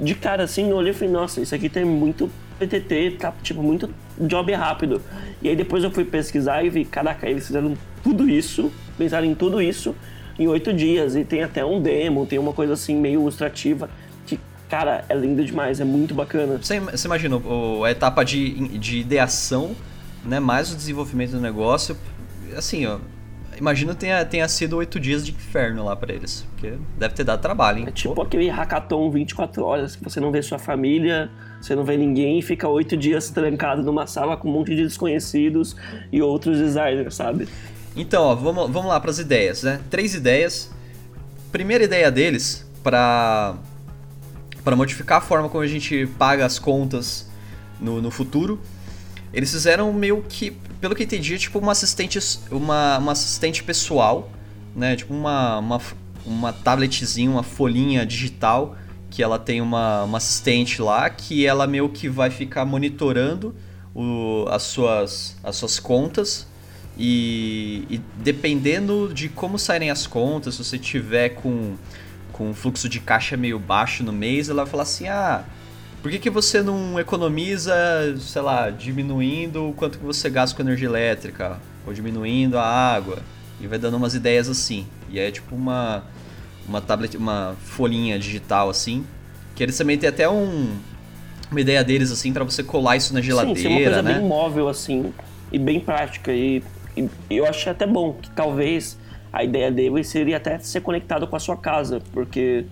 De cara assim, eu olhei e falei, nossa, isso aqui tem muito PTT, tá, tipo, muito job rápido. E aí depois eu fui pesquisar e vi, caraca, eles fizeram tudo isso, pensaram em tudo isso em oito dias. E tem até um demo, tem uma coisa assim meio ilustrativa, que Cara, é lindo demais, é muito bacana. Você, você imagina a etapa de, de ideação, né, mais o desenvolvimento do negócio. Assim, ó, imagino tenha, tenha sido oito dias de inferno lá para eles. Porque deve ter dado trabalho, hein? É tipo Pô. aquele hackathon 24 horas que você não vê sua família, você não vê ninguém e fica oito dias trancado numa sala com um monte de desconhecidos e outros designers, sabe? Então, ó, vamos, vamos lá para as ideias, né? Três ideias. Primeira ideia deles para para modificar a forma como a gente paga as contas no, no futuro. Eles fizeram meio que, pelo que entendi, é tipo uma assistente, uma, uma assistente pessoal, né? Tipo uma, uma, uma tabletzinha, uma folhinha digital que ela tem uma, uma assistente lá que ela meio que vai ficar monitorando o, as, suas, as suas contas e, e, dependendo de como saírem as contas, se você tiver com, com um fluxo de caixa meio baixo no mês, ela vai falar assim, ah, por que, que você não economiza, sei lá, diminuindo o quanto que você gasta com energia elétrica, ou diminuindo a água, e vai dando umas ideias assim. E é tipo uma uma tablet, uma folhinha digital assim, que eles também têm até um uma ideia deles assim para você colar isso na geladeira, Sim, é uma coisa né? bem móvel assim e bem prática e, e, eu achei até bom que talvez a ideia deles seria até ser conectado com a sua casa, porque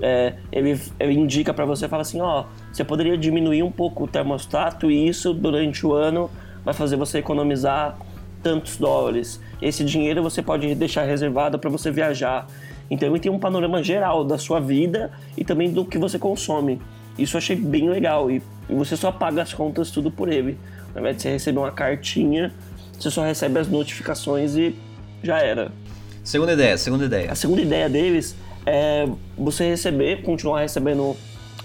é, ele, ele, indica para você, fala assim, ó, você poderia diminuir um pouco o termostato e isso durante o ano vai fazer você economizar tantos dólares. Esse dinheiro você pode deixar reservado para você viajar. Então ele tem um panorama geral da sua vida e também do que você consome. Isso eu achei bem legal e, e você só paga as contas tudo por ele. Ao invés de você receber uma cartinha, você só recebe as notificações e já era. Segunda ideia, segunda ideia. A segunda ideia deles é você receber, continuar recebendo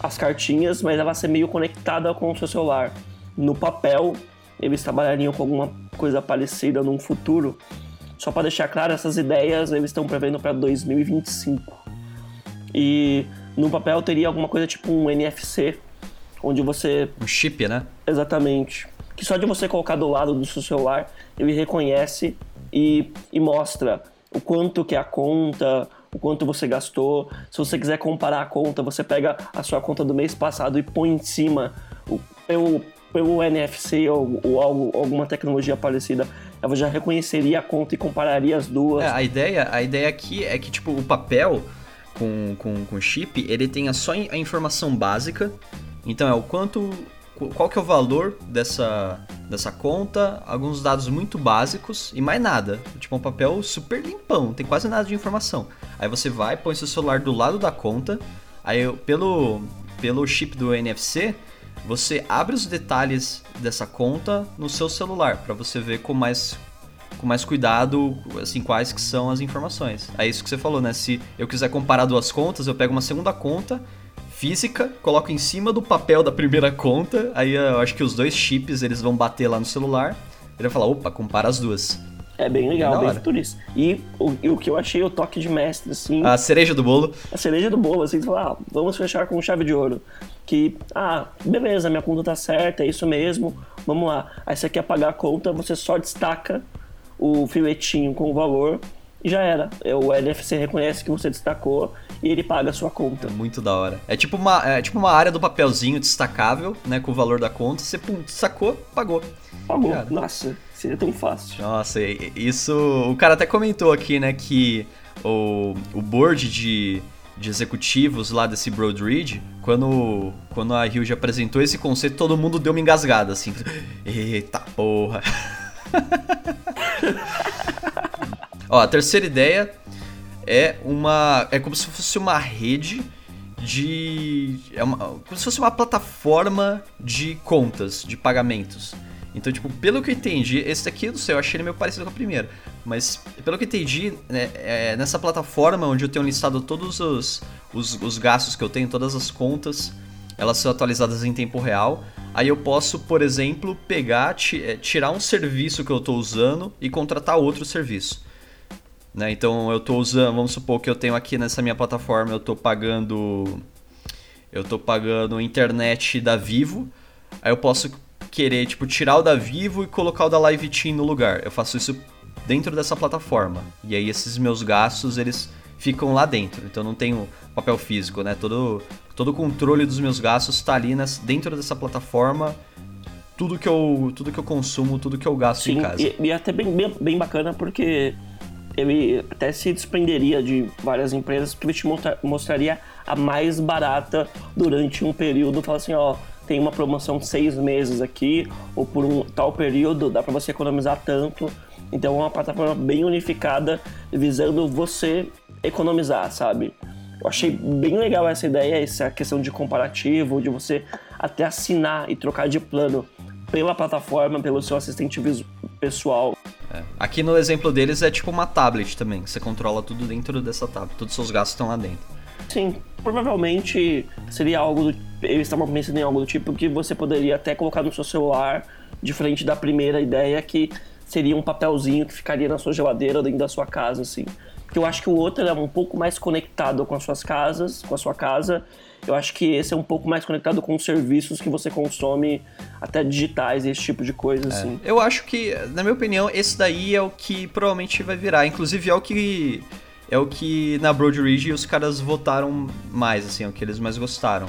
as cartinhas, mas ela ser meio conectada com o seu celular. No papel, eles trabalhariam com alguma coisa parecida num futuro, só para deixar claro, essas ideias eles estão prevendo para 2025. E no papel teria alguma coisa tipo um NFC, onde você. Um chip, né? Exatamente. Que só de você colocar do lado do seu celular, ele reconhece e, e mostra o quanto que é a conta, o quanto você gastou. Se você quiser comparar a conta, você pega a sua conta do mês passado e põe em cima o, pelo, pelo NFC ou, ou algo, alguma tecnologia parecida ela já reconheceria a conta e compararia as duas. É, a ideia, a ideia aqui é que tipo o papel com, com, com chip ele tenha só a informação básica. Então é o quanto qual que é o valor dessa, dessa conta, alguns dados muito básicos e mais nada. Tipo um papel super limpão, não tem quase nada de informação. Aí você vai, põe seu celular do lado da conta, aí pelo, pelo chip do NFC, você abre os detalhes dessa conta no seu celular para você ver com mais com mais cuidado, assim, quais que são as informações. É isso que você falou, né? Se eu quiser comparar duas contas, eu pego uma segunda conta física, coloco em cima do papel da primeira conta, aí eu acho que os dois chips eles vão bater lá no celular, ele vai falar, opa, compara as duas. É bem legal, bem futurista. E o, o que eu achei o toque de mestre, assim. A cereja do bolo. A cereja do bolo, assim, falar, ah, vamos fechar com chave de ouro. Que, ah, beleza, minha conta tá certa, é isso mesmo, vamos lá. Aí você quer pagar a conta, você só destaca o filetinho com o valor e já era. É, o NFC reconhece que você destacou e ele paga a sua conta. É muito da hora. É tipo uma, é tipo uma área do papelzinho destacável, né? Com o valor da conta. Você pum, sacou, pagou. Pagou. Cara. Nossa, seria tão fácil. Nossa, isso. O cara até comentou aqui, né, que o, o board de, de executivos lá desse Broadridge, quando, quando a já apresentou esse conceito, todo mundo deu uma engasgada, assim. Eita porra. Ó, a terceira ideia é uma. É como se fosse uma rede de. É uma, como se fosse uma plataforma de contas, de pagamentos. Então, tipo, pelo que eu entendi, esse daqui, não sei, eu achei ele meio parecido com a primeira. Mas, pelo que eu entendi, né, é nessa plataforma onde eu tenho listado todos os, os, os, gastos que eu tenho, todas as contas, elas são atualizadas em tempo real. Aí eu posso, por exemplo, pegar, é, tirar um serviço que eu estou usando e contratar outro serviço. Né? Então eu estou usando, vamos supor que eu tenho aqui nessa minha plataforma, eu estou pagando eu estou pagando internet da Vivo, aí eu posso querer tipo tirar o da Vivo e colocar o da Live Team no lugar. Eu faço isso dentro dessa plataforma. E aí esses meus gastos eles ficam lá dentro. Então não tenho papel físico, né? Todo, todo o controle dos meus gastos está ali nas, dentro dessa plataforma. Tudo que eu, tudo que eu consumo, tudo que eu gasto Sim, em casa. E, e é até bem, bem, bem bacana porque ele até se desprenderia de várias empresas porque ele te mostra, mostraria a mais barata durante um período. Fala assim, ó, tem uma promoção seis meses aqui, ou por um tal período, dá para você economizar tanto. Então é uma plataforma bem unificada, visando você economizar, sabe? Eu achei bem legal essa ideia, essa questão de comparativo, de você até assinar e trocar de plano pela plataforma, pelo seu assistente pessoal. É. Aqui no exemplo deles é tipo uma tablet também, você controla tudo dentro dessa tablet, todos os seus gastos estão lá dentro. Sim, provavelmente seria algo do. Eles estavam pensando em algo do tipo que você poderia até colocar no seu celular, diferente da primeira ideia, que seria um papelzinho que ficaria na sua geladeira dentro da sua casa, assim. Porque eu acho que o outro é um pouco mais conectado com as suas casas, com a sua casa. Eu acho que esse é um pouco mais conectado com os serviços que você consome, até digitais, esse tipo de coisa, é. assim. Eu acho que, na minha opinião, esse daí é o que provavelmente vai virar. Inclusive é o que é o que na Broad Ridge os caras votaram mais, assim, é o que eles mais gostaram.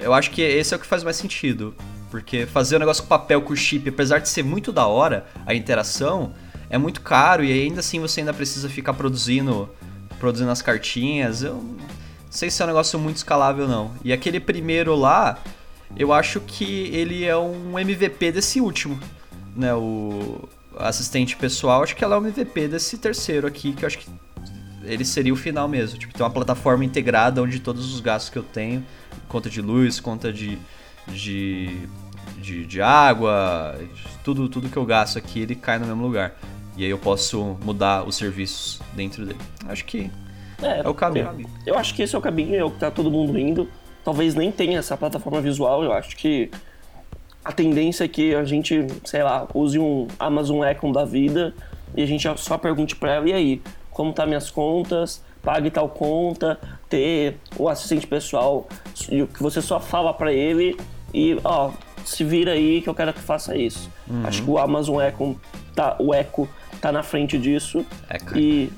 Eu acho que esse é o que faz mais sentido. Porque fazer um negócio com papel, com chip, apesar de ser muito da hora a interação, é muito caro e ainda assim você ainda precisa ficar produzindo produzindo as cartinhas. Eu não sei se é um negócio muito escalável não. E aquele primeiro lá, eu acho que ele é um MVP desse último, né? O assistente pessoal, acho que ela é um MVP desse terceiro aqui, que eu acho que ele seria o final mesmo. Tipo, tem uma plataforma integrada onde todos os gastos que eu tenho, conta de luz, conta de, de, de, de água, tudo, tudo que eu gasto aqui, ele cai no mesmo lugar. E aí eu posso mudar os serviços dentro dele. Acho que é, é o caminho. Eu, eu acho que esse é o caminho, é o que tá todo mundo indo. Talvez nem tenha essa plataforma visual, eu acho que a tendência é que a gente, sei lá, use um Amazon Echo da vida e a gente só pergunte para ela, e aí, como tá minhas contas, pague tal conta, ter o assistente pessoal que você só fala para ele e ó, se vira aí que eu quero que faça isso. Uhum. Acho que o Amazon Echo tá, o Echo tá na frente disso é, e,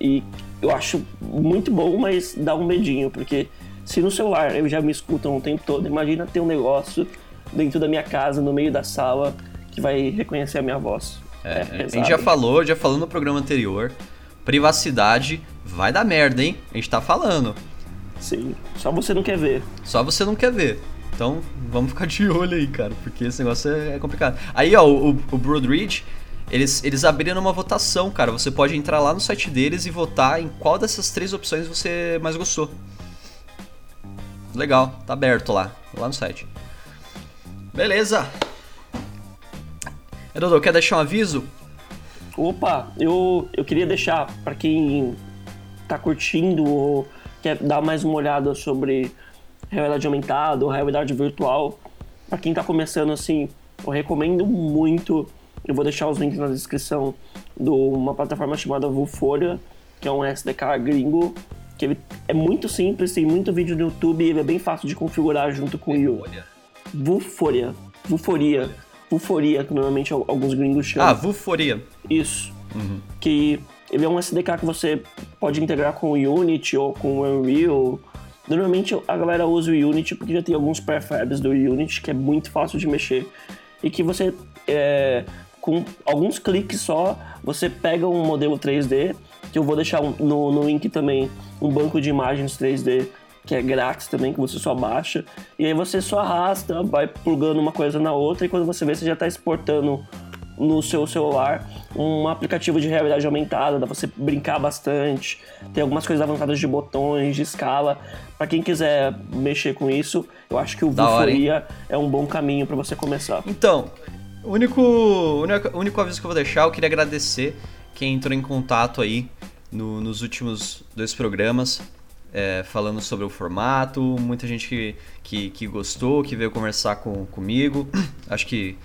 e eu acho muito bom, mas dá um medinho, porque se no celular eu já me escutam o tempo todo, imagina ter um negócio dentro da minha casa, no meio da sala, que vai reconhecer a minha voz. É, é a gente já falou, já falou no programa anterior, privacidade vai dar merda, hein? A gente tá falando. Sim, só você não quer ver. Só você não quer ver. Então, vamos ficar de olho aí, cara, porque esse negócio é, é complicado. Aí, ó, o, o Broadreach, eles, eles abriram uma votação, cara. Você pode entrar lá no site deles e votar em qual dessas três opções você mais gostou. Legal, tá aberto lá, lá no site. Beleza. Eduardo, quer deixar um aviso? Opa, eu, eu queria deixar para quem tá curtindo ou quer dar mais uma olhada sobre realidade aumentada ou realidade virtual, para quem tá começando assim, eu recomendo muito. Eu vou deixar os links na descrição de uma plataforma chamada Vuforia, que é um SDK gringo, que ele é muito simples, tem muito vídeo no YouTube e ele é bem fácil de configurar junto com o Yu. Vuforia. Vuforia. Vuforia, que normalmente alguns gringos chamam. Ah, Vuforia. Isso. Uhum. Que ele é um SDK que você pode integrar com o Unity ou com o Unreal. Normalmente a galera usa o Unity porque já tem alguns prefabs do Unity que é muito fácil de mexer e que você, é, com alguns cliques só, você pega um modelo 3D, que eu vou deixar no, no link também um banco de imagens 3D que é grátis também, que você só baixa. E aí você só arrasta, vai plugando uma coisa na outra, e quando você vê, você já está exportando no seu celular um aplicativo de realidade aumentada, dá pra você brincar bastante. Tem algumas coisas avançadas de botões, de escala. Para quem quiser mexer com isso, eu acho que o Vuforia é um bom caminho para você começar. Então, o único, único, único aviso que eu vou deixar, eu queria agradecer quem entrou em contato aí no, nos últimos dois programas é, falando sobre o formato, muita gente que, que, que, gostou, que veio conversar com, comigo, acho que,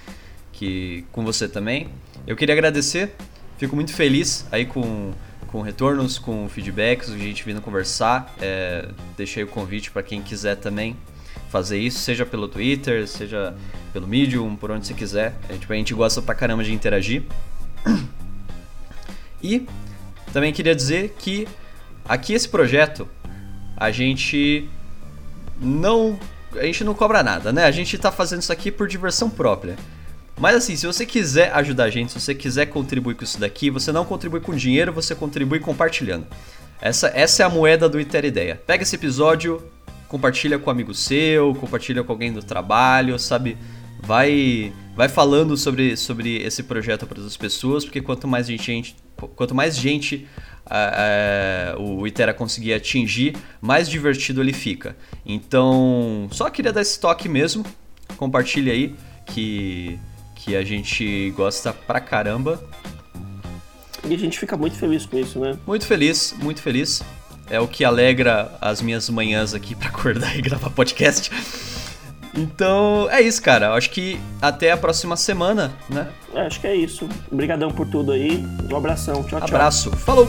que com você também. Eu queria agradecer, fico muito feliz aí com, com retornos, com feedbacks, gente vindo conversar. É, deixei o convite para quem quiser também fazer isso, seja pelo Twitter, seja pelo Medium, por onde você quiser. A gente, a gente gosta pra caramba de interagir. E também queria dizer que aqui esse projeto a gente não a gente não cobra nada, né? A gente tá fazendo isso aqui por diversão própria. Mas assim, se você quiser ajudar a gente, se você quiser contribuir com isso daqui, você não contribui com dinheiro, você contribui compartilhando. Essa, essa é a moeda do Iter Ideia. Pega esse episódio, compartilha com um amigo seu, compartilha com alguém do trabalho, sabe? Vai vai falando sobre, sobre esse projeto para as pessoas, porque quanto mais gente, quanto mais gente o Itera conseguir atingir, mais divertido ele fica. Então, só queria dar esse toque mesmo. Compartilha aí que que a gente gosta pra caramba. E a gente fica muito feliz com isso, né? Muito feliz, muito feliz. É o que alegra as minhas manhãs aqui para acordar e gravar podcast. Então, é isso, cara. Acho que até a próxima semana, né? É, acho que é isso. Obrigadão por tudo aí. Um abração. Tchau, tchau. Abraço. Falou!